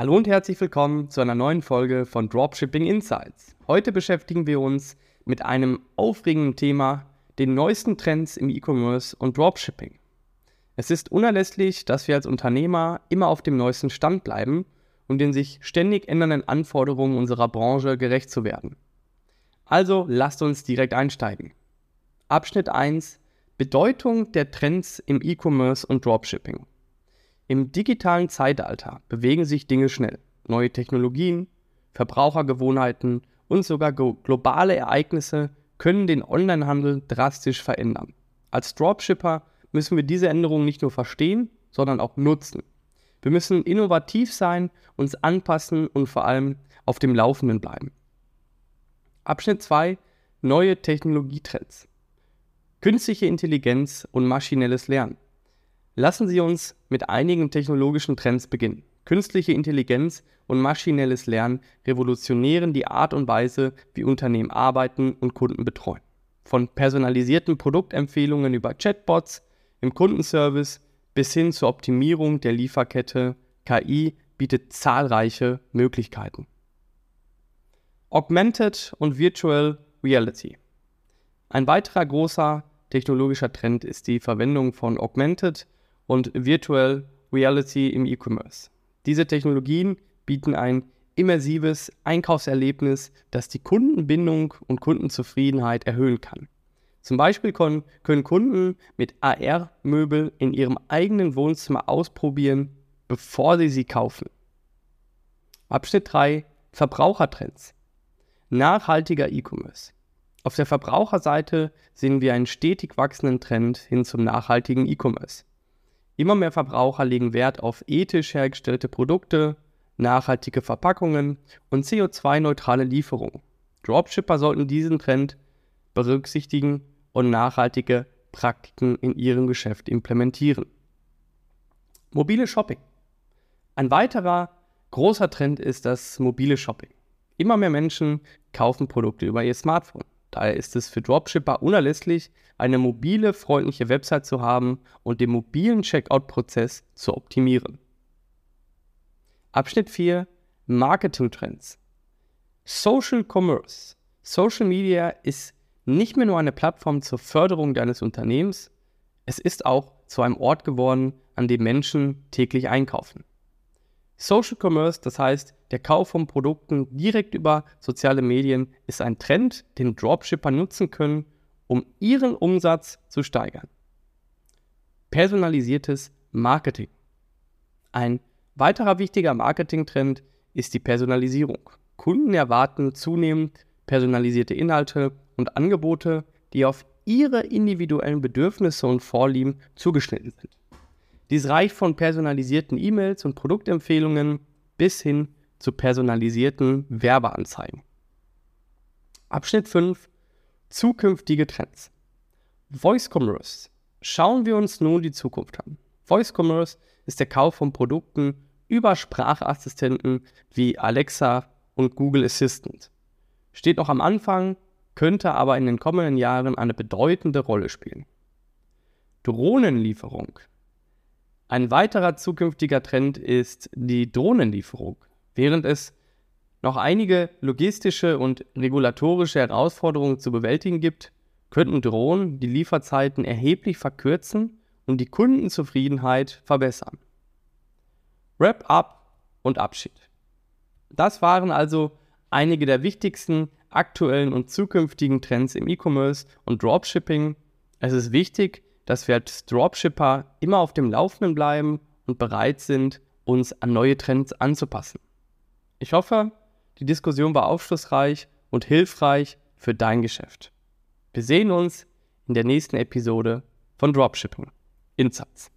Hallo und herzlich willkommen zu einer neuen Folge von Dropshipping Insights. Heute beschäftigen wir uns mit einem aufregenden Thema, den neuesten Trends im E-Commerce und Dropshipping. Es ist unerlässlich, dass wir als Unternehmer immer auf dem neuesten Stand bleiben, um den sich ständig ändernden Anforderungen unserer Branche gerecht zu werden. Also lasst uns direkt einsteigen. Abschnitt 1 Bedeutung der Trends im E-Commerce und Dropshipping. Im digitalen Zeitalter bewegen sich Dinge schnell. Neue Technologien, Verbrauchergewohnheiten und sogar globale Ereignisse können den Onlinehandel drastisch verändern. Als Dropshipper müssen wir diese Änderungen nicht nur verstehen, sondern auch nutzen. Wir müssen innovativ sein, uns anpassen und vor allem auf dem Laufenden bleiben. Abschnitt 2 Neue Technologietrends. Künstliche Intelligenz und maschinelles Lernen. Lassen Sie uns mit einigen technologischen Trends beginnen. Künstliche Intelligenz und maschinelles Lernen revolutionieren die Art und Weise, wie Unternehmen arbeiten und Kunden betreuen. Von personalisierten Produktempfehlungen über Chatbots im Kundenservice bis hin zur Optimierung der Lieferkette, KI bietet zahlreiche Möglichkeiten. Augmented und Virtual Reality. Ein weiterer großer technologischer Trend ist die Verwendung von Augmented und Virtual Reality im E-Commerce. Diese Technologien bieten ein immersives Einkaufserlebnis, das die Kundenbindung und Kundenzufriedenheit erhöhen kann. Zum Beispiel können, Kunden mit AR-Möbel in ihrem eigenen Wohnzimmer ausprobieren, bevor sie sie kaufen. Abschnitt 3 Verbrauchertrends. Nachhaltiger E-Commerce. Auf der Verbraucherseite sehen wir einen stetig wachsenden Trend hin zum nachhaltigen E-Commerce. Immer mehr Verbraucher legen Wert auf ethisch hergestellte Produkte, nachhaltige Verpackungen und CO2-neutrale Lieferungen. Dropshipper sollten diesen Trend berücksichtigen und nachhaltige Praktiken in ihrem Geschäft implementieren. Mobile Shopping. Ein weiterer großer Trend ist das mobile Shopping. Immer mehr Menschen kaufen Produkte über ihr Smartphone. Daher ist es für Dropshipper unerlässlich, eine mobile, freundliche Website zu haben und den mobilen Checkout-Prozess zu optimieren. Abschnitt 4 Marketing-Trends. Social Commerce. Social Media ist nicht mehr nur eine Plattform zur Förderung deines Unternehmens, es ist auch zu einem Ort geworden, an dem Menschen täglich einkaufen. Social Commerce, das heißt der Kauf von Produkten direkt über soziale Medien, ist ein Trend, den Dropshipper nutzen können, um ihren Umsatz zu steigern. Personalisiertes Marketing. Ein weiterer wichtiger Marketingtrend ist die Personalisierung. Kunden erwarten zunehmend personalisierte Inhalte und Angebote, die auf ihre individuellen Bedürfnisse und Vorlieben zugeschnitten sind. Dies reicht von personalisierten E-Mails und Produktempfehlungen bis hin zu personalisierten Werbeanzeigen. Abschnitt 5 Zukünftige Trends. Voice Commerce. Schauen wir uns nun die Zukunft an. Voice Commerce ist der Kauf von Produkten über Sprachassistenten wie Alexa und Google Assistant. Steht noch am Anfang, könnte aber in den kommenden Jahren eine bedeutende Rolle spielen. Drohnenlieferung ein weiterer zukünftiger Trend ist die Drohnenlieferung. Während es noch einige logistische und regulatorische Herausforderungen zu bewältigen gibt, könnten Drohnen die Lieferzeiten erheblich verkürzen und die Kundenzufriedenheit verbessern. Wrap-up und Abschied. Das waren also einige der wichtigsten aktuellen und zukünftigen Trends im E-Commerce und Dropshipping. Es ist wichtig, dass wir als Dropshipper immer auf dem Laufenden bleiben und bereit sind, uns an neue Trends anzupassen. Ich hoffe, die Diskussion war aufschlussreich und hilfreich für dein Geschäft. Wir sehen uns in der nächsten Episode von Dropshipping Insights.